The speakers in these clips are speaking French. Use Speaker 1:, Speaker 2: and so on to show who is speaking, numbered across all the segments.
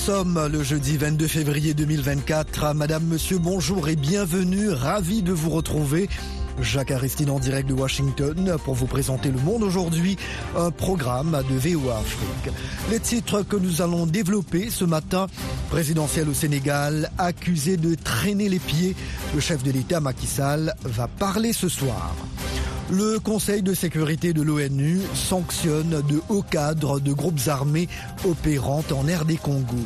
Speaker 1: sommes le jeudi 22 février 2024. Madame, monsieur, bonjour et bienvenue. Ravi de vous retrouver. Jacques Aristide en direct de Washington pour vous présenter Le Monde aujourd'hui, un programme de VOA Afrique. Les titres que nous allons développer ce matin, présidentiel au Sénégal, accusé de traîner les pieds, le chef de l'État Macky Sall va parler ce soir. Le Conseil de sécurité de l'ONU sanctionne de hauts cadres de groupes armés opérant en RD Congo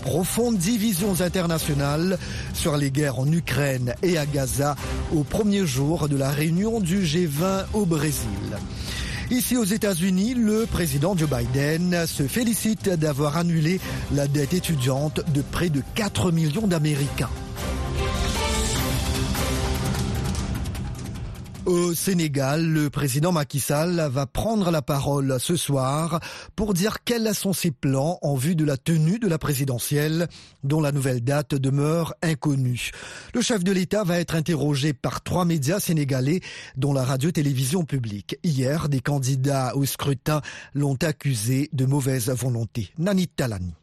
Speaker 1: profondes divisions internationales sur les guerres en Ukraine et à Gaza au premier jour de la réunion du G20 au Brésil. Ici aux États-Unis, le président Joe Biden se félicite d'avoir annulé la dette étudiante de près de 4 millions d'Américains. Au Sénégal, le président Macky Sall va prendre la parole ce soir pour dire quels sont ses plans en vue de la tenue de la présidentielle, dont la nouvelle date demeure inconnue. Le chef de l'État va être interrogé par trois médias sénégalais, dont la radio-télévision publique. Hier, des candidats au scrutin l'ont accusé de mauvaise volonté. Nanit Talani.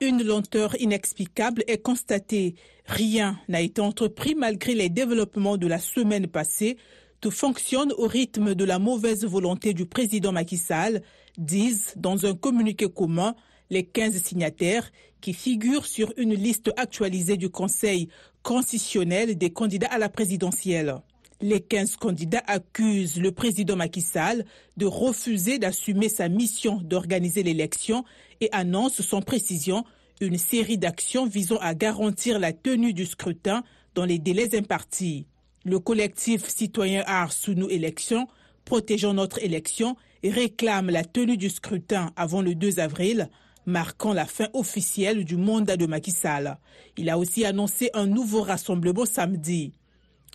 Speaker 2: Une lenteur inexplicable est constatée. Rien n'a été entrepris malgré les développements de la semaine passée tout fonctionne au rythme de la mauvaise volonté du président Macky Sall, disent dans un communiqué commun les 15 signataires qui figurent sur une liste actualisée du Conseil constitutionnel des candidats à la présidentielle. Les 15 candidats accusent le président Macky Sall de refuser d'assumer sa mission d'organiser l'élection et annoncent sans précision une série d'actions visant à garantir la tenue du scrutin dans les délais impartis. Le collectif citoyen Art sous nos élections, protégeant notre élection, réclame la tenue du scrutin avant le 2 avril, marquant la fin officielle du mandat de Macky Sall. Il a aussi annoncé un nouveau rassemblement samedi.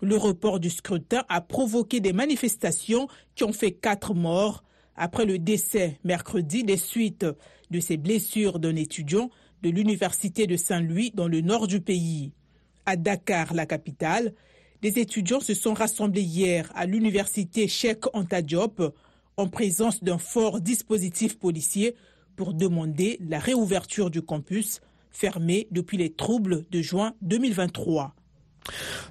Speaker 2: Le report du scrutin a provoqué des manifestations qui ont fait quatre morts après le décès mercredi des suites de ces blessures d'un étudiant de l'université de Saint-Louis dans le nord du pays. À Dakar, la capitale, des étudiants se sont rassemblés hier à l'université Cheikh Anta Diop en présence d'un fort dispositif policier pour demander la réouverture du campus fermé depuis les troubles de juin 2023.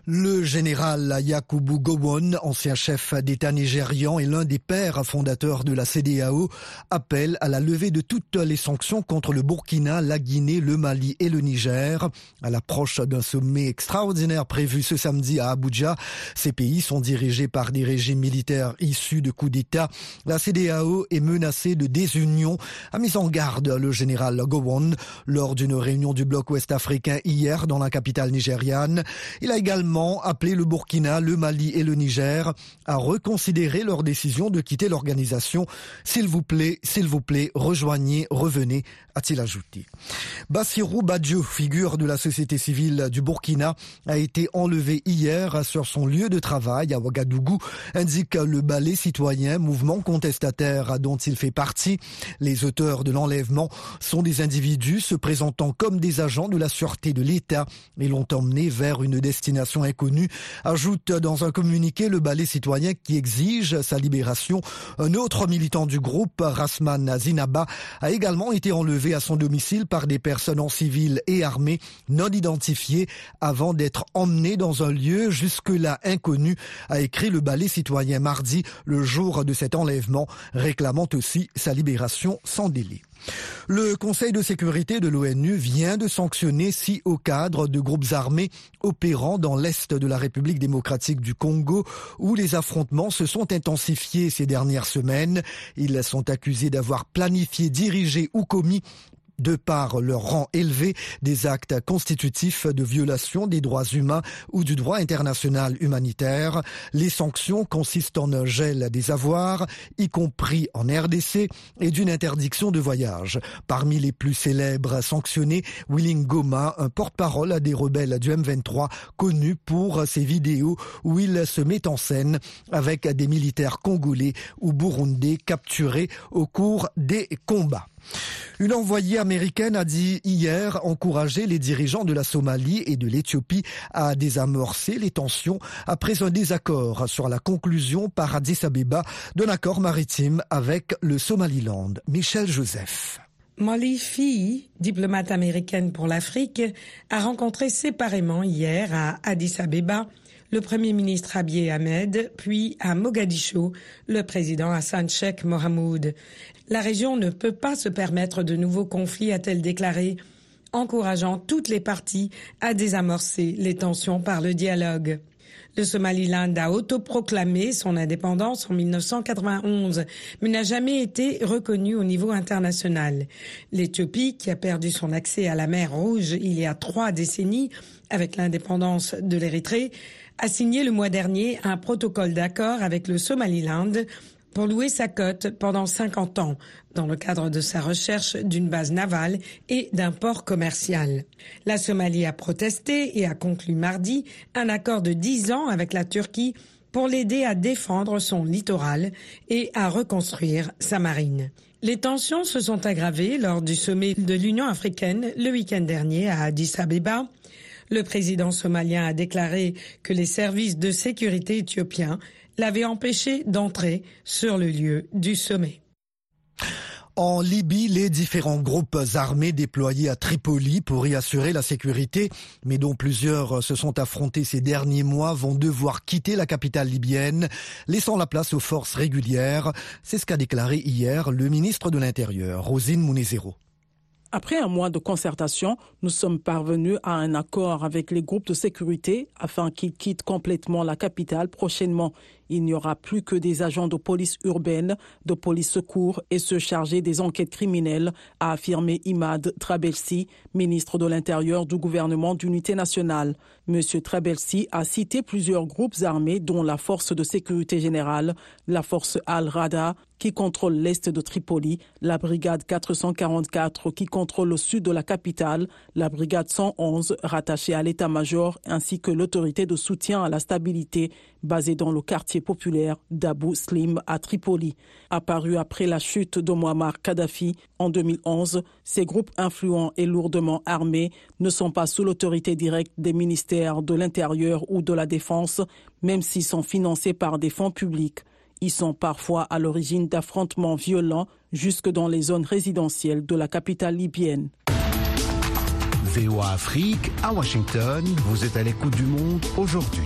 Speaker 1: Le général Yakubu Gowon, ancien chef d'État nigérian et l'un des pères fondateurs de la CDAO, appelle à la levée de toutes les sanctions contre le Burkina, la Guinée, le Mali et le Niger. À l'approche d'un sommet extraordinaire prévu ce samedi à Abuja, ces pays sont dirigés par des régimes militaires issus de coups d'État. La CDAO est menacée de désunion, a mis en garde le général Gowon lors d'une réunion du bloc ouest africain hier dans la capitale nigériane. Il a également appelé le Burkina, le Mali et le Niger à reconsidérer leur décision de quitter l'organisation. S'il vous plaît, s'il vous plaît, rejoignez, revenez, a-t-il ajouté. Bassirou Badjo, figure de la société civile du Burkina, a été enlevé hier sur son lieu de travail à Ouagadougou, indique le ballet citoyen, mouvement contestataire dont il fait partie. Les auteurs de l'enlèvement sont des individus se présentant comme des agents de la sûreté de l'État et l'ont emmené vers une destination destination inconnue, ajoute dans un communiqué le ballet citoyen qui exige sa libération. Un autre militant du groupe, Rasman Zinaba, a également été enlevé à son domicile par des personnes en civil et armées non identifiées avant d'être emmené dans un lieu jusque-là inconnu, a écrit le ballet citoyen mardi, le jour de cet enlèvement, réclamant aussi sa libération sans délai. Le Conseil de sécurité de l'ONU vient de sanctionner six hauts cadres de groupes armés opérant dans l'Est de la République démocratique du Congo où les affrontements se sont intensifiés ces dernières semaines. Ils sont accusés d'avoir planifié, dirigé ou commis de par leur rang élevé, des actes constitutifs de violation des droits humains ou du droit international humanitaire. Les sanctions consistent en un gel des avoirs, y compris en RDC, et d'une interdiction de voyage. Parmi les plus célèbres sanctionnés, Willing Goma, un porte-parole des rebelles du M23, connu pour ses vidéos où il se met en scène avec des militaires congolais ou burundais capturés au cours des combats. Une envoyée américaine a dit hier encourager les dirigeants de la Somalie et de l'Éthiopie à désamorcer les tensions après un désaccord sur la conclusion par Addis Abeba d'un accord maritime avec le Somaliland. Michel Joseph.
Speaker 3: Molly diplomate américaine pour l'Afrique, a rencontré séparément hier à Addis Abeba le Premier ministre Abiy Ahmed, puis à Mogadiscio, le président Hassan Sheikh Mohamoud. La région ne peut pas se permettre de nouveaux conflits, a-t-elle déclaré, encourageant toutes les parties à désamorcer les tensions par le dialogue. Le Somaliland a autoproclamé son indépendance en 1991, mais n'a jamais été reconnu au niveau international. L'Éthiopie, qui a perdu son accès à la mer Rouge il y a trois décennies avec l'indépendance de l'Érythrée, a signé le mois dernier un protocole d'accord avec le Somaliland pour louer sa côte pendant 50 ans dans le cadre de sa recherche d'une base navale et d'un port commercial. La Somalie a protesté et a conclu mardi un accord de 10 ans avec la Turquie pour l'aider à défendre son littoral et à reconstruire sa marine. Les tensions se sont aggravées lors du sommet de l'Union africaine le week-end dernier à Addis Abeba. Le président somalien a déclaré que les services de sécurité éthiopiens l'avait empêché d'entrer sur le lieu du sommet.
Speaker 1: En Libye, les différents groupes armés déployés à Tripoli pour y assurer la sécurité, mais dont plusieurs se sont affrontés ces derniers mois, vont devoir quitter la capitale libyenne, laissant la place aux forces régulières. C'est ce qu'a déclaré hier le ministre de l'Intérieur, Rosine Mounezero.
Speaker 4: Après un mois de concertation, nous sommes parvenus à un accord avec les groupes de sécurité afin qu'ils quittent complètement la capitale prochainement. Il n'y aura plus que des agents de police urbaine, de police secours et se charger des enquêtes criminelles, a affirmé Imad Trabelsi, ministre de l'Intérieur du gouvernement d'unité nationale. Monsieur Trabelsi a cité plusieurs groupes armés dont la force de sécurité générale, la force Al-Rada, qui contrôle l'est de Tripoli, la brigade 444 qui contrôle le sud de la capitale, la brigade 111 rattachée à l'état-major ainsi que l'autorité de soutien à la stabilité basée dans le quartier populaire d'Abu Slim à Tripoli. Apparu après la chute de Muammar Kadhafi en 2011, ces groupes influents et lourdement armés ne sont pas sous l'autorité directe des ministères de l'Intérieur ou de la Défense, même s'ils sont financés par des fonds publics. Ils sont parfois à l'origine d'affrontements violents jusque dans les zones résidentielles de la capitale libyenne.
Speaker 5: VOA Afrique, à Washington, vous êtes à l'écoute du monde aujourd'hui.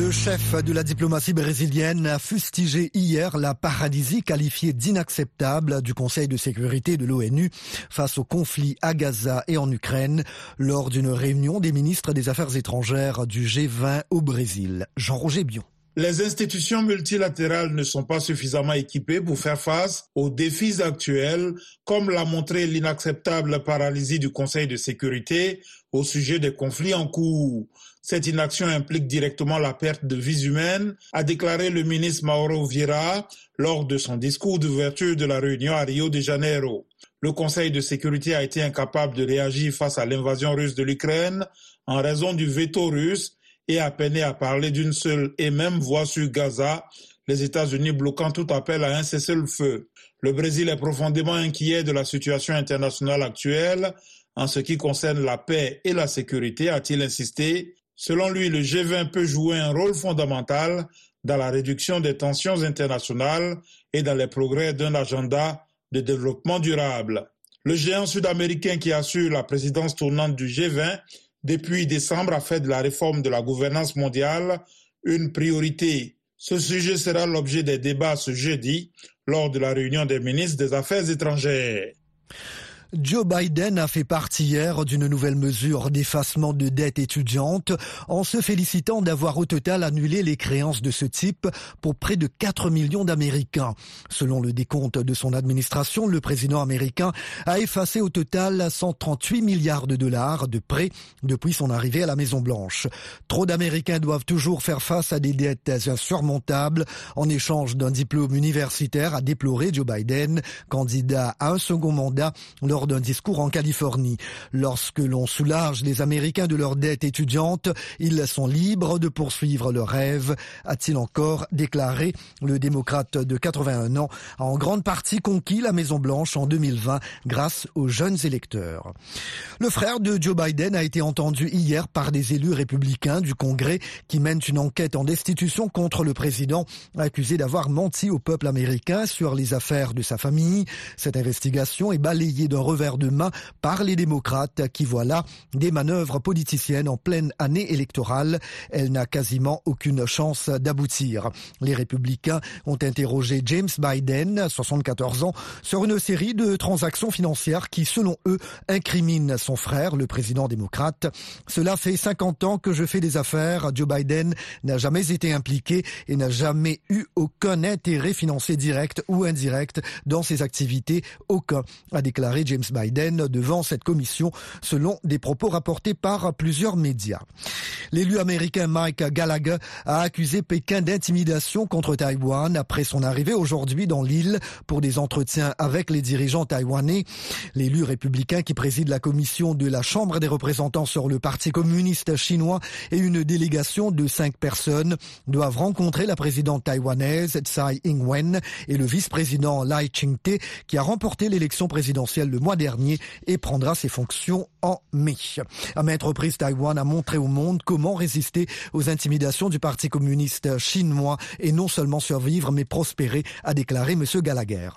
Speaker 1: Le chef de la diplomatie brésilienne a fustigé hier la paralysie qualifiée d'inacceptable du Conseil de sécurité de l'ONU face au conflit à Gaza et en Ukraine lors d'une réunion des ministres des Affaires étrangères du G20 au Brésil. Jean-Roger Bion.
Speaker 6: Les institutions multilatérales ne sont pas suffisamment équipées pour faire face aux défis actuels, comme l'a montré l'inacceptable paralysie du Conseil de sécurité au sujet des conflits en cours. Cette inaction implique directement la perte de vies humaines, a déclaré le ministre Mauro Vieira lors de son discours d'ouverture de la réunion à Rio de Janeiro. Le Conseil de sécurité a été incapable de réagir face à l'invasion russe de l'Ukraine en raison du veto russe et a peiné à parler d'une seule et même voix sur Gaza, les États-Unis bloquant tout appel à un cessez-le-feu. Le Brésil est profondément inquiet de la situation internationale actuelle en ce qui concerne la paix et la sécurité, a-t-il insisté? Selon lui, le G20 peut jouer un rôle fondamental dans la réduction des tensions internationales et dans les progrès d'un agenda de développement durable. Le géant sud-américain qui assure la présidence tournante du G20 depuis décembre a fait de la réforme de la gouvernance mondiale une priorité. Ce sujet sera l'objet des débats ce jeudi lors de la réunion des ministres des Affaires étrangères.
Speaker 1: Joe Biden a fait partie hier d'une nouvelle mesure d'effacement de dette étudiante en se félicitant d'avoir au total annulé les créances de ce type pour près de 4 millions d'Américains. Selon le décompte de son administration, le président américain a effacé au total 138 milliards de dollars de prêts depuis son arrivée à la Maison Blanche. Trop d'Américains doivent toujours faire face à des dettes insurmontables en échange d'un diplôme universitaire, a déploré Joe Biden, candidat à un second mandat lors d'un discours en Californie. Lorsque l'on soulage les Américains de leur dette étudiante, ils sont libres de poursuivre leurs rêves, a-t-il encore déclaré. Le démocrate de 81 ans a en grande partie conquis la Maison-Blanche en 2020 grâce aux jeunes électeurs. Le frère de Joe Biden a été entendu hier par des élus républicains du Congrès qui mènent une enquête en destitution contre le président accusé d'avoir menti au peuple américain sur les affaires de sa famille. Cette investigation est balayée d'un revers de main par les démocrates qui voient là des manœuvres politiciennes en pleine année électorale. Elle n'a quasiment aucune chance d'aboutir. Les républicains ont interrogé James Biden, 74 ans, sur une série de transactions financières qui, selon eux, incriminent son frère, le président démocrate. Cela fait 50 ans que je fais des affaires. Joe Biden n'a jamais été impliqué et n'a jamais eu aucun intérêt financier direct ou indirect dans ses activités. Aucun, a déclaré James Biden devant cette commission, selon des propos rapportés par plusieurs médias. L'élu américain Mike Gallagher a accusé Pékin d'intimidation contre Taïwan après son arrivée aujourd'hui dans l'île pour des entretiens avec les dirigeants taïwanais. L'élu républicain qui préside la commission de la Chambre des représentants sur le Parti communiste chinois et une délégation de cinq personnes doivent rencontrer la présidente taïwanaise Tsai Ing-wen et le vice-président Lai Ching-te qui a remporté l'élection présidentielle le mois dernier et prendra ses fonctions en mai. À maintes reprises, Taïwan a montré au monde comment résister aux intimidations du Parti communiste chinois et non seulement survivre mais prospérer, a déclaré M. Gallagher.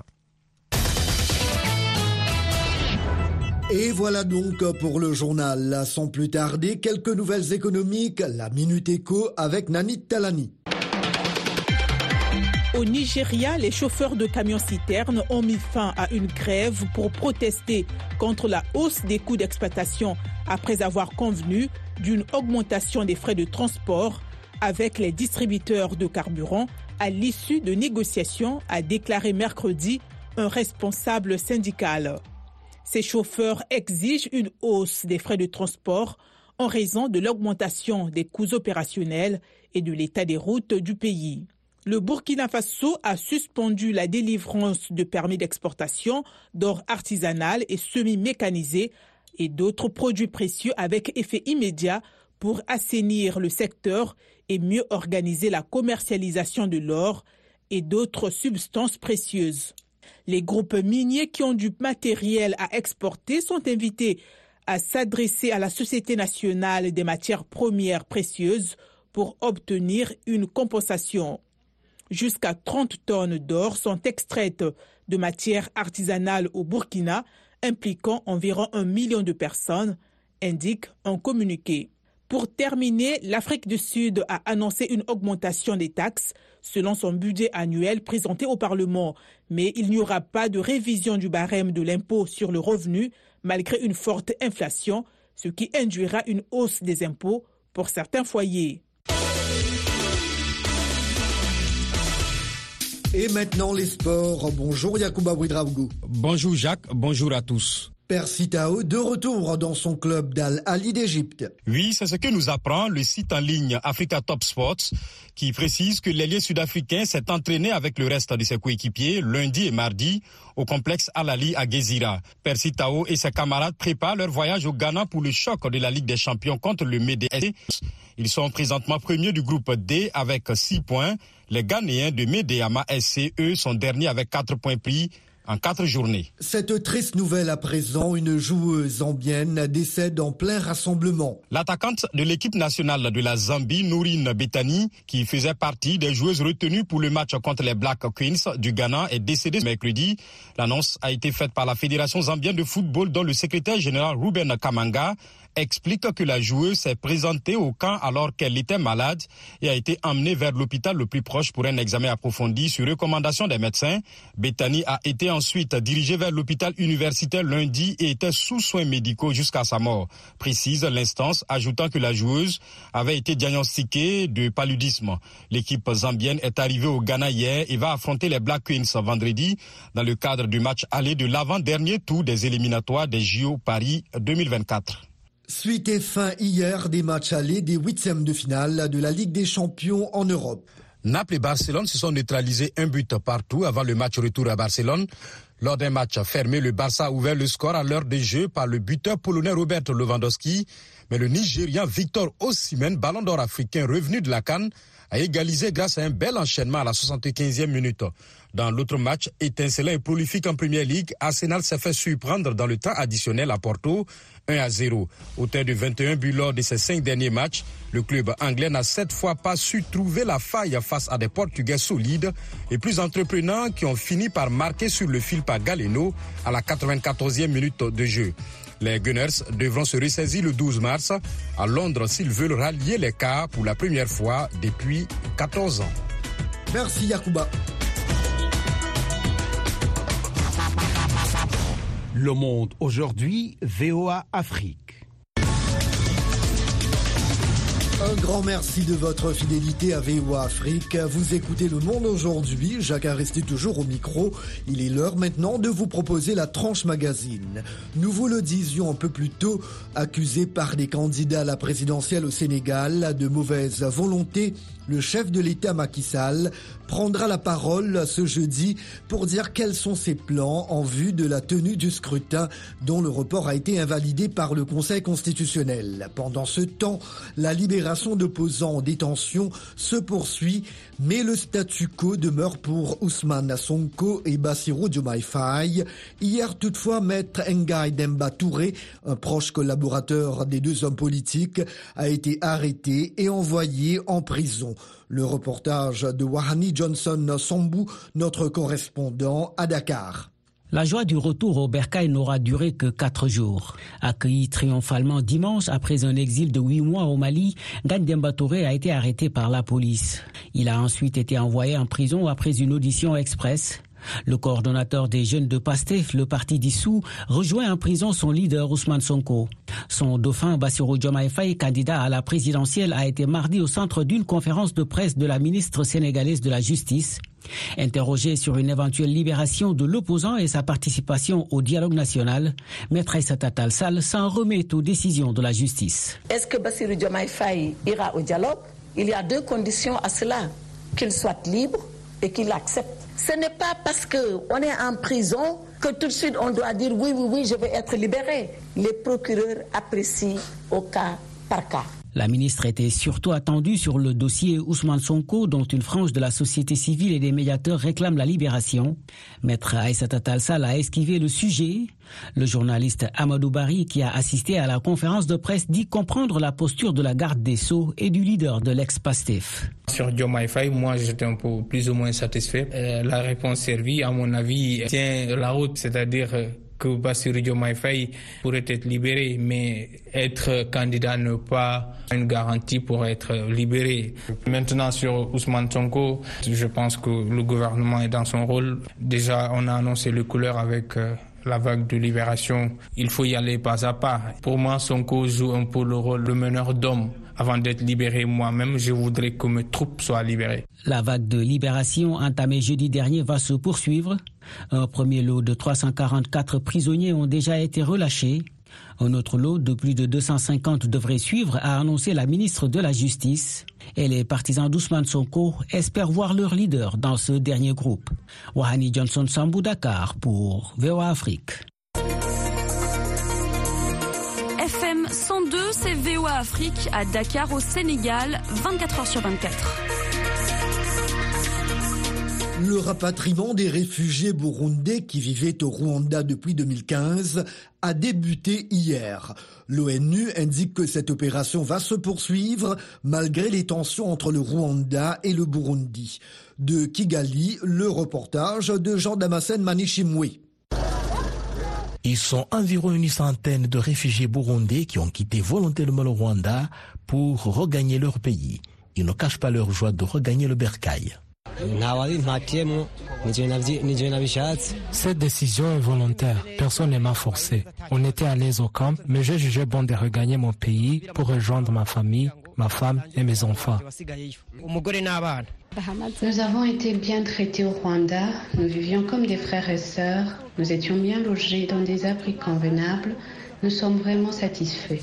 Speaker 1: Et voilà donc pour le journal. Sans plus tarder, quelques nouvelles économiques, la Minute Éco avec Nanit Talani.
Speaker 2: Au Nigeria, les chauffeurs de camions-citernes ont mis fin à une grève pour protester contre la hausse des coûts d'exploitation après avoir convenu d'une augmentation des frais de transport avec les distributeurs de carburant à l'issue de négociations, a déclaré mercredi un responsable syndical. Ces chauffeurs exigent une hausse des frais de transport en raison de l'augmentation des coûts opérationnels et de l'état des routes du pays. Le Burkina Faso a suspendu la délivrance de permis d'exportation d'or artisanal et semi-mécanisé et d'autres produits précieux avec effet immédiat pour assainir le secteur et mieux organiser la commercialisation de l'or et d'autres substances précieuses. Les groupes miniers qui ont du matériel à exporter sont invités à s'adresser à la Société nationale des matières premières précieuses pour obtenir une compensation. Jusqu'à 30 tonnes d'or sont extraites de matières artisanales au Burkina, impliquant environ un million de personnes, indique un communiqué. Pour terminer, l'Afrique du Sud a annoncé une augmentation des taxes selon son budget annuel présenté au Parlement, mais il n'y aura pas de révision du barème de l'impôt sur le revenu malgré une forte inflation, ce qui induira une hausse des impôts pour certains foyers.
Speaker 1: Et maintenant les sports. Bonjour Yacouba Ouidraougou.
Speaker 7: Bonjour Jacques, bonjour à tous.
Speaker 1: Persitao de retour dans son club d'Al Ali d'Égypte.
Speaker 7: Oui, c'est ce que nous apprend le site en ligne Africa Top Sports qui précise que l'ailier sud-africain s'est entraîné avec le reste de ses coéquipiers lundi et mardi au complexe Al Ali à Gezira. Persitao et ses camarades préparent leur voyage au Ghana pour le choc de la Ligue des Champions contre le MEDS. Ils sont présentement premiers du groupe D avec 6 points. Les Ghanéens de Medeama SC, eux, sont derniers avec 4 points pris en quatre journées.
Speaker 1: Cette triste nouvelle à présent, une joueuse zambienne décède en plein rassemblement.
Speaker 7: L'attaquante de l'équipe nationale de la Zambie, Nourine Betani, qui faisait partie des joueuses retenues pour le match contre les Black Queens du Ghana, est décédée mercredi. L'annonce a été faite par la Fédération zambienne de football dont le secrétaire général Ruben Kamanga explique que la joueuse s'est présentée au camp alors qu'elle était malade et a été emmenée vers l'hôpital le plus proche pour un examen approfondi sur recommandation des médecins. Bethany a été ensuite dirigée vers l'hôpital universitaire lundi et était sous soins médicaux jusqu'à sa mort, précise l'instance, ajoutant que la joueuse avait été diagnostiquée de paludisme. L'équipe zambienne est arrivée au Ghana hier et va affronter les Black Queens vendredi dans le cadre du match aller de l'avant-dernier tour des éliminatoires des JO Paris 2024.
Speaker 1: Suite et fin hier des matchs allés des huitièmes de finale de la Ligue des Champions en Europe.
Speaker 7: Naples et Barcelone se sont neutralisés un but partout avant le match retour à Barcelone. Lors d'un match fermé, le Barça a ouvert le score à l'heure des jeux par le buteur polonais Robert Lewandowski. Mais le Nigérian Victor Osimhen, ballon d'or africain revenu de la Cannes, a égalisé grâce à un bel enchaînement à la 75e minute. Dans l'autre match, étincelant et prolifique en Première Ligue, Arsenal s'est fait surprendre dans le temps additionnel à Porto, 1 à 0. Auteur de 21 buts lors de ses cinq derniers matchs, le club anglais n'a cette fois pas su trouver la faille face à des Portugais solides et plus entreprenants qui ont fini par marquer sur le fil par Galeno à la 94e minute de jeu. Les Gunners devront se ressaisir le 12 mars à Londres s'ils veulent rallier les cas pour la première fois depuis 14 ans.
Speaker 1: Merci Yakuba.
Speaker 8: Le Monde aujourd'hui, VOA Afrique.
Speaker 1: Un grand merci de votre fidélité à VOA Afrique. Vous écoutez Le Monde aujourd'hui. Jacques a resté toujours au micro. Il est l'heure maintenant de vous proposer la tranche magazine. Nous vous le disions un peu plus tôt, accusé par des candidats à la présidentielle au Sénégal de mauvaise volonté, le chef de l'État Macky Sall prendra la parole ce jeudi pour dire quels sont ses plans en vue de la tenue du scrutin dont le report a été invalidé par le Conseil constitutionnel. Pendant ce temps, la libération d'opposants en détention se poursuit, mais le statu quo demeure pour Ousmane Sonko et Bassirou Diomaye. Hier toutefois, maître Ngaï Demba Touré, un proche collaborateur des deux hommes politiques, a été arrêté et envoyé en prison. Le reportage de Wahani Johnson Sambou, notre correspondant à Dakar.
Speaker 9: La joie du retour au Bercail n'aura duré que quatre jours. Accueilli triomphalement dimanche après un exil de huit mois au Mali, Gandemba Touré a été arrêté par la police. Il a ensuite été envoyé en prison après une audition express. Le coordonnateur des jeunes de PASTEF, le parti dissous, rejoint en prison son leader Ousmane Sonko. Son dauphin Bassirou Diomaye Faye, candidat à la présidentielle, a été mardi au centre d'une conférence de presse de la ministre sénégalaise de la Justice. Interrogé sur une éventuelle libération de l'opposant et sa participation au dialogue national, Maître Aïssata Sall s'en remet aux décisions de la justice.
Speaker 10: Est-ce que Bassirou Diomaye Faye ira au dialogue? Il y a deux conditions à cela. Qu'il soit libre et qu'il accepte ce n'est pas parce qu'on est en prison que tout de suite on doit dire oui, oui, oui, je vais être libéré. Les procureurs apprécient au cas par cas.
Speaker 9: La ministre était surtout attendue sur le dossier Ousmane Sonko, dont une frange de la société civile et des médiateurs réclament la libération. Maître Aïssata Talsal a esquivé le sujet. Le journaliste Amadou Bari, qui a assisté à la conférence de presse, dit comprendre la posture de la garde des Sceaux et du leader de l'ex-PASTEF.
Speaker 11: Sur moi j'étais plus ou moins satisfait. Euh, la réponse servie, à mon avis, tient la route, c'est-à-dire euh, que Bassirou Diomaye Faye pourrait être libéré, mais être candidat n'est pas une garantie pour être libéré. Maintenant sur Ousmane Sonko, je pense que le gouvernement est dans son rôle. Déjà, on a annoncé les couleurs avec euh, la vague de libération. Il faut y aller pas à pas. Pour moi, Sonko joue un peu le rôle de meneur d'homme. Avant d'être libéré moi-même, je voudrais que mes troupes soient libérées.
Speaker 9: La vague de libération entamée jeudi dernier va se poursuivre. Un premier lot de 344 prisonniers ont déjà été relâchés. Un autre lot de plus de 250 devrait suivre, a annoncé la ministre de la Justice. Et les partisans d'Ousmane Sonko espèrent voir leur leader dans ce dernier groupe. Wahani Johnson Sambou Dakar pour VOA Afrique.
Speaker 12: FM 102, c'est VOA Afrique à Dakar au Sénégal, 24 h sur 24.
Speaker 1: Le rapatriement des réfugiés burundais qui vivaient au Rwanda depuis 2015 a débuté hier. L'ONU indique que cette opération va se poursuivre malgré les tensions entre le Rwanda et le Burundi. De Kigali, le reportage de Jean Damascène Manichimwe.
Speaker 13: Ils sont environ une centaine de réfugiés burundais qui ont quitté volontairement le Rwanda pour regagner leur pays. Ils ne cachent pas leur joie de regagner le bercail.
Speaker 14: Cette décision est volontaire. Personne ne m'a forcé. On était à l'aise au camp, mais j'ai jugé bon de regagner mon pays pour rejoindre ma famille, ma femme et mes enfants.
Speaker 5: Nous avons été bien traités au Rwanda. Nous vivions comme des frères et sœurs. Nous étions bien logés dans des abris convenables. Nous sommes vraiment satisfaits.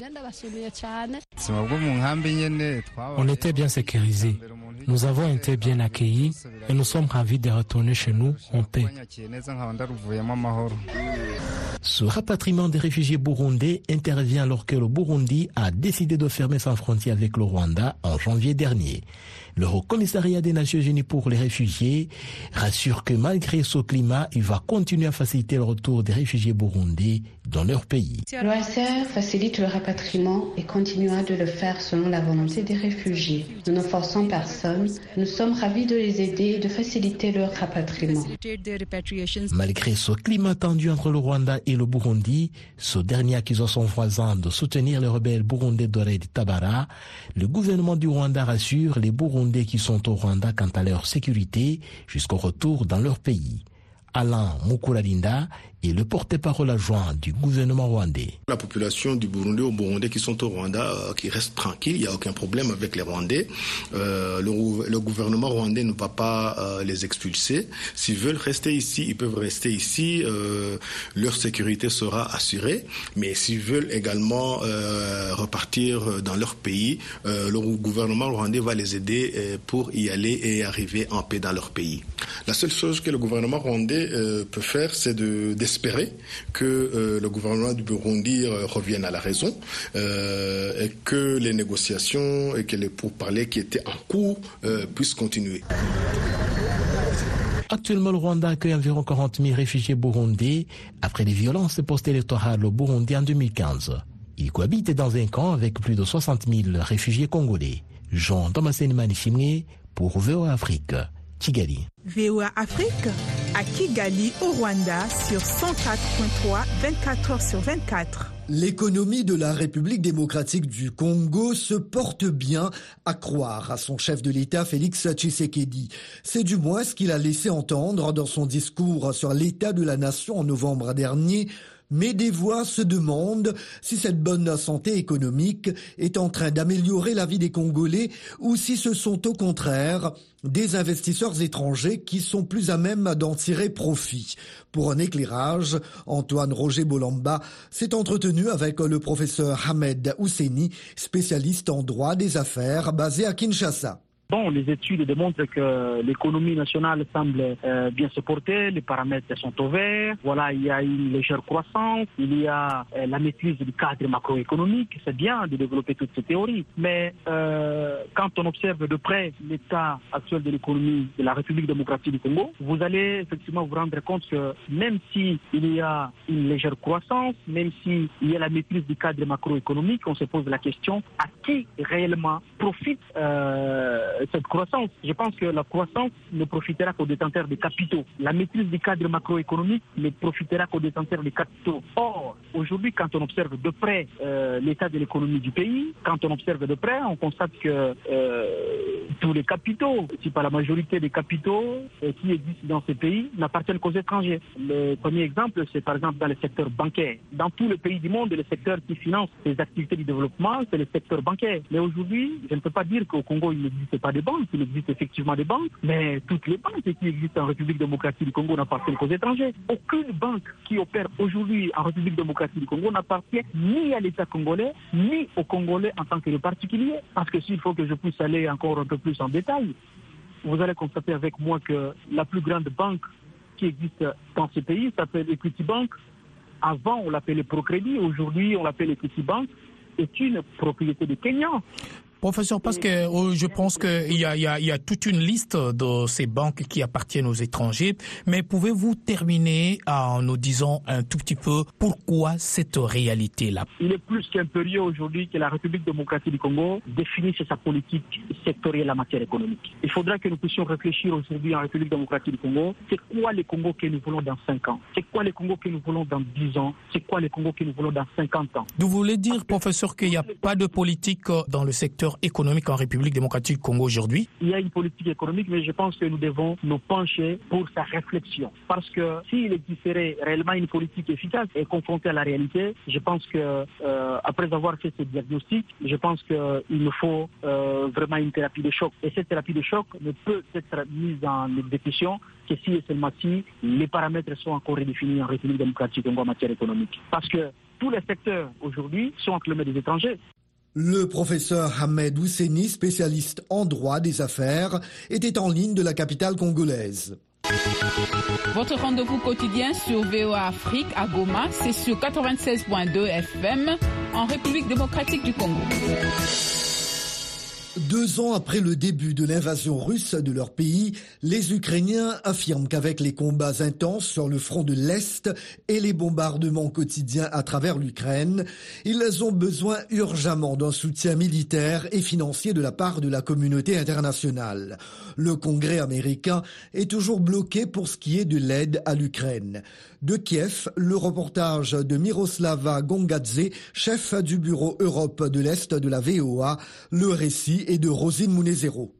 Speaker 14: On était bien sécurisés. Nous avons été bien accueillis et nous sommes ravis de retourner chez nous en paix.
Speaker 13: Ce rapatriement des réfugiés burundais intervient alors que le Burundi a décidé de fermer sa frontière avec le Rwanda en janvier dernier. Le Haut Commissariat des Nations Unies pour les réfugiés rassure que malgré ce climat, il va continuer à faciliter le retour des réfugiés burundais dans leur pays.
Speaker 5: L'OACR facilite le rapatriement et continuera de le faire selon la volonté des réfugiés. Nous ne forçons personne. Nous sommes ravis de les aider et de faciliter leur rapatriement.
Speaker 13: Malgré ce climat tendu entre le Rwanda et le Burundi, ce dernier accusant son voisin de soutenir les rebelles burundais d'Ored Tabara, le gouvernement du Rwanda rassure les Burundais qui sont au Rwanda quant à leur sécurité jusqu'au retour dans leur pays. Alain Mukuralinda est le porte-parole adjoint du gouvernement rwandais.
Speaker 15: La population du Burundi aux Burundais qui sont au Rwanda, euh, qui restent tranquilles, il n'y a aucun problème avec les Rwandais. Euh, le, gouvernement rwandais ne va pas euh, les expulser. S'ils veulent rester ici, ils peuvent rester ici. Leur sécurité sera assurée. Mais s'ils veulent également repartir dans leur pays, le gouvernement rwandais va les aider pour y aller et arriver en paix dans leur pays. La seule chose que le gouvernement rwandais peut faire, c'est de espérer que euh, le gouvernement du Burundi euh, revienne à la raison euh, et que les négociations et que les pourparlers qui étaient en cours puissent continuer.
Speaker 13: Actuellement, le Rwanda accueille environ 40 000 réfugiés burundais après les violences post-électorales au Burundi en 2015. Ils cohabitent dans un camp avec plus de 60 000 réfugiés congolais. Jean Thomasen Manishimwe pour VOA Afrique. Kigali.
Speaker 2: VOA Afrique à Kigali au Rwanda sur 104.3 24 heures sur 24.
Speaker 1: L'économie de la République démocratique du Congo se porte bien, à croire à son chef de l'État Félix Tshisekedi. C'est du moins ce qu'il a laissé entendre dans son discours sur l'état de la nation en novembre dernier mais des voix se demandent si cette bonne santé économique est en train d'améliorer la vie des Congolais ou si ce sont au contraire des investisseurs étrangers qui sont plus à même d'en tirer profit. Pour un éclairage, Antoine Roger Bolamba s'est entretenu avec le professeur Hamed Housseni, spécialiste en droit des affaires basé à Kinshasa.
Speaker 16: Bon, les études démontrent que l'économie nationale semble euh, bien se porter, les paramètres sont au vert. Voilà, il y a une légère croissance, il y a euh, la maîtrise du cadre macroéconomique. C'est bien de développer toutes ces théories, mais euh, quand on observe de près l'état actuel de l'économie de la République démocratique du Congo, vous allez effectivement vous rendre compte que même si il y a une légère croissance, même si il y a la maîtrise du cadre macroéconomique, on se pose la question à qui réellement profite cette croissance. Je pense que la croissance ne profitera qu'aux détenteurs des capitaux. La maîtrise du cadre macroéconomique ne profitera qu'aux détenteurs des capitaux. Or, aujourd'hui, quand on observe de près euh, l'état de l'économie du pays, quand on observe de près, on constate que euh, tous les capitaux, si pas la majorité des capitaux euh, qui existent dans ces pays, n'appartiennent qu'aux étrangers. Le premier exemple, c'est par exemple dans le secteur bancaire. Dans tous les pays du monde, le secteur qui finance les activités du développement, c'est le secteur bancaire. Mais aujourd'hui, je ne peux pas dire qu'au Congo, il n'existe pas des banques, il existe effectivement des banques, mais toutes les banques qui existent en République démocratique du Congo n'appartiennent qu'aux étrangers. Aucune banque qui opère aujourd'hui en République démocratique du Congo n'appartient ni à l'État congolais, ni aux Congolais en tant que particulier. Parce que s'il faut que je puisse aller encore un peu plus en détail, vous allez constater avec moi que la plus grande banque qui existe dans ce pays s'appelle Equity Bank. Avant, on l'appelait Procrédit, aujourd'hui, on l'appelle Equity Bank. C'est une propriété de Kenya.
Speaker 17: Professeur, parce que je pense qu'il y a, il y, a, il y a toute une liste de ces banques qui appartiennent aux étrangers, mais pouvez-vous terminer en nous disant un tout petit peu pourquoi cette réalité-là?
Speaker 16: Il est plus qu'impérieux aujourd'hui que la République démocratique du Congo définisse sa politique sectorielle en matière économique. Il faudra que nous puissions réfléchir aujourd'hui en République démocratique du Congo, c'est quoi les Congo que nous voulons dans 5 ans? C'est quoi les Congo que nous voulons dans 10 ans? C'est quoi les Congo que nous voulons dans 50 ans?
Speaker 17: Vous voulez dire, professeur, qu'il n'y a pas de politique dans le secteur économique en République démocratique du Congo aujourd'hui
Speaker 16: Il y a une politique économique, mais je pense que nous devons nous pencher pour sa réflexion. Parce que s'il existerait réellement une politique efficace et confrontée à la réalité, je pense que euh, après avoir fait ce diagnostic, je pense qu'il nous faut euh, vraiment une thérapie de choc. Et cette thérapie de choc ne peut être mise en exécution que si et seulement si les paramètres sont encore redéfinis en République démocratique en matière économique. Parce que tous les secteurs aujourd'hui sont mains des étrangers.
Speaker 1: Le professeur Ahmed Housseni, spécialiste en droit des affaires, était en ligne de la capitale congolaise.
Speaker 18: Votre rendez-vous quotidien sur VOA Afrique à Goma, c'est sur 96.2 FM en République démocratique du Congo.
Speaker 1: Deux ans après le début de l'invasion russe de leur pays, les Ukrainiens affirment qu'avec les combats intenses sur le front de l'Est et les bombardements quotidiens à travers l'Ukraine, ils ont besoin urgemment d'un soutien militaire et financier de la part de la communauté internationale. Le Congrès américain est toujours bloqué pour ce qui est de l'aide à l'Ukraine. De Kiev, le reportage de Miroslava Gongadze, chef du bureau Europe de l'Est de la VOA, le récit est de Rosine Munezero.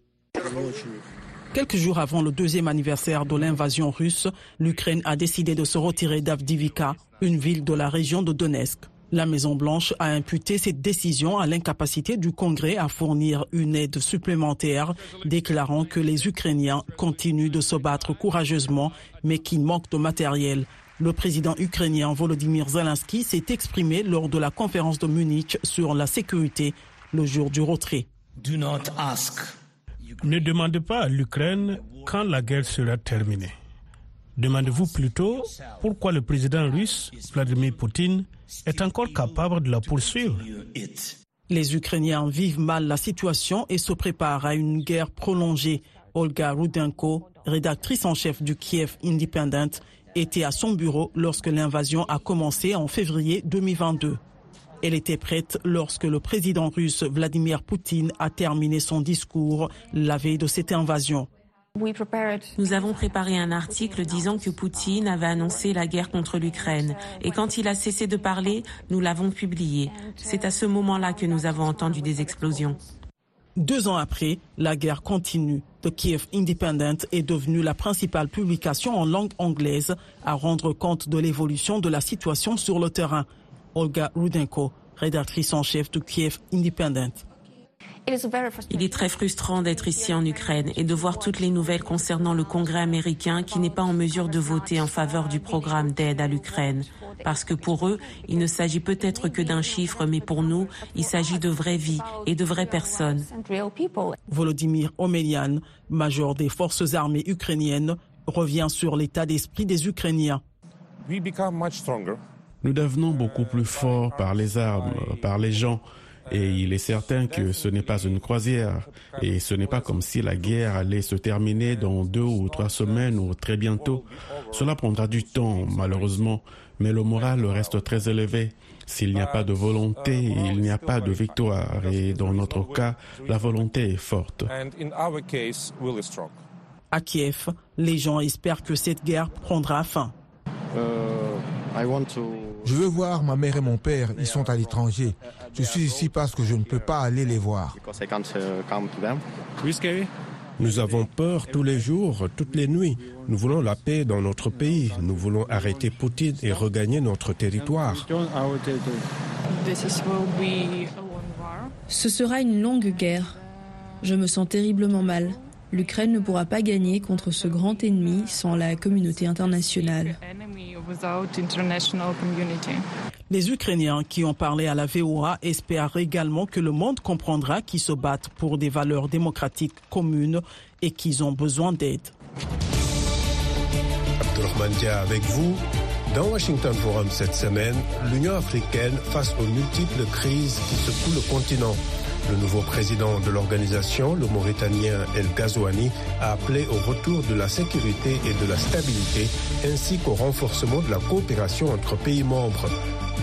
Speaker 4: Quelques jours avant le deuxième anniversaire de l'invasion russe, l'Ukraine a décidé de se retirer d'Avdivika, une ville de la région de Donetsk. La Maison-Blanche a imputé cette décision à l'incapacité du Congrès à fournir une aide supplémentaire, déclarant que les Ukrainiens continuent de se battre courageusement, mais qu'ils manquent de matériel. Le président ukrainien Volodymyr Zelensky s'est exprimé lors de la conférence de Munich sur la sécurité le jour du retrait.
Speaker 19: Ne demandez pas à l'Ukraine quand la guerre sera terminée. Demandez-vous plutôt pourquoi le président russe, Vladimir Poutine, est encore capable de la poursuivre.
Speaker 4: Les Ukrainiens vivent mal la situation et se préparent à une guerre prolongée. Olga Rudenko, rédactrice en chef du Kiev Independent, était à son bureau lorsque l'invasion a commencé en février 2022. Elle était prête lorsque le président russe Vladimir Poutine a terminé son discours la veille de cette invasion.
Speaker 20: Nous avons préparé un article disant que Poutine avait annoncé la guerre contre l'Ukraine. Et quand il a cessé de parler, nous l'avons publié. C'est à ce moment-là que nous avons entendu des explosions.
Speaker 4: Deux ans après, la guerre continue. The Kiev Independent est devenue la principale publication en langue anglaise à rendre compte de l'évolution de la situation sur le terrain. Olga Rudenko, rédactrice en chef de Kiev Independent.
Speaker 20: Il est très frustrant d'être ici en Ukraine et de voir toutes les nouvelles concernant le Congrès américain qui n'est pas en mesure de voter en faveur du programme d'aide à l'Ukraine. Parce que pour eux, il ne s'agit peut-être que d'un chiffre, mais pour nous, il s'agit de vraies vies et de vraies personnes.
Speaker 4: Volodymyr Omelian, major des forces armées ukrainiennes, revient sur l'état d'esprit des Ukrainiens.
Speaker 21: Nous devenons beaucoup plus forts par les armes, par les gens. Et il est certain que ce n'est pas une croisière. Et ce n'est pas comme si la guerre allait se terminer dans deux ou trois semaines ou très bientôt. Cela prendra du temps, malheureusement, mais le moral reste très élevé. S'il n'y a pas de volonté, il n'y a pas de victoire. Et dans notre cas, la volonté est forte.
Speaker 4: À Kiev, les gens espèrent que cette guerre prendra fin.
Speaker 22: Je veux voir ma mère et mon père, ils sont à l'étranger. Je suis ici parce que je ne peux pas aller les voir.
Speaker 23: Nous avons peur tous les jours, toutes les nuits. Nous voulons la paix dans notre pays. Nous voulons arrêter Poutine et regagner notre territoire.
Speaker 24: Ce sera une longue guerre. Je me sens terriblement mal. L'Ukraine ne pourra pas gagner contre ce grand ennemi sans la communauté internationale.
Speaker 4: Les Ukrainiens qui ont parlé à la VOA espèrent également que le monde comprendra qu'ils se battent pour des valeurs démocratiques communes et qu'ils ont besoin d'aide.
Speaker 23: Abdulrahman Dia avec vous. Dans Washington Forum cette semaine, l'Union africaine face aux multiples crises qui secouent le continent. Le nouveau président de l'organisation, le Mauritanien El Ghazouani, a appelé au retour de la sécurité et de la stabilité, ainsi qu'au renforcement de la coopération entre pays membres.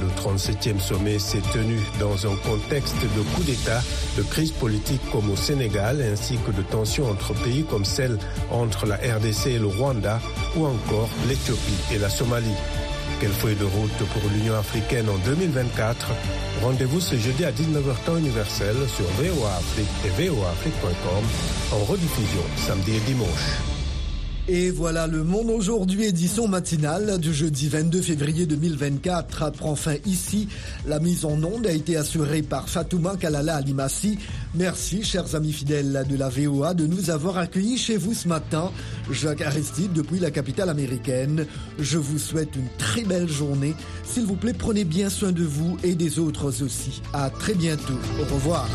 Speaker 23: Le 37e sommet s'est tenu dans un contexte de coup d'État, de crise politique comme au Sénégal, ainsi que de tensions entre pays comme celle entre la RDC et le Rwanda, ou encore l'Éthiopie et la Somalie. Quelle feuille de route pour l'Union africaine en 2024 Rendez-vous ce jeudi à 19h temps universel sur VOA Afrique et voaafrique.com en rediffusion samedi et dimanche.
Speaker 1: Et voilà, le Monde aujourd'hui, édition matinale du jeudi 22 février 2024 prend fin ici. La mise en onde a été assurée par Fatouma Kalala Alimassi. Merci, chers amis fidèles de la VOA, de nous avoir accueillis chez vous ce matin. Jacques Aristide, depuis la capitale américaine. Je vous souhaite une très belle journée. S'il vous plaît, prenez bien soin de vous et des autres aussi. À très bientôt. Au revoir.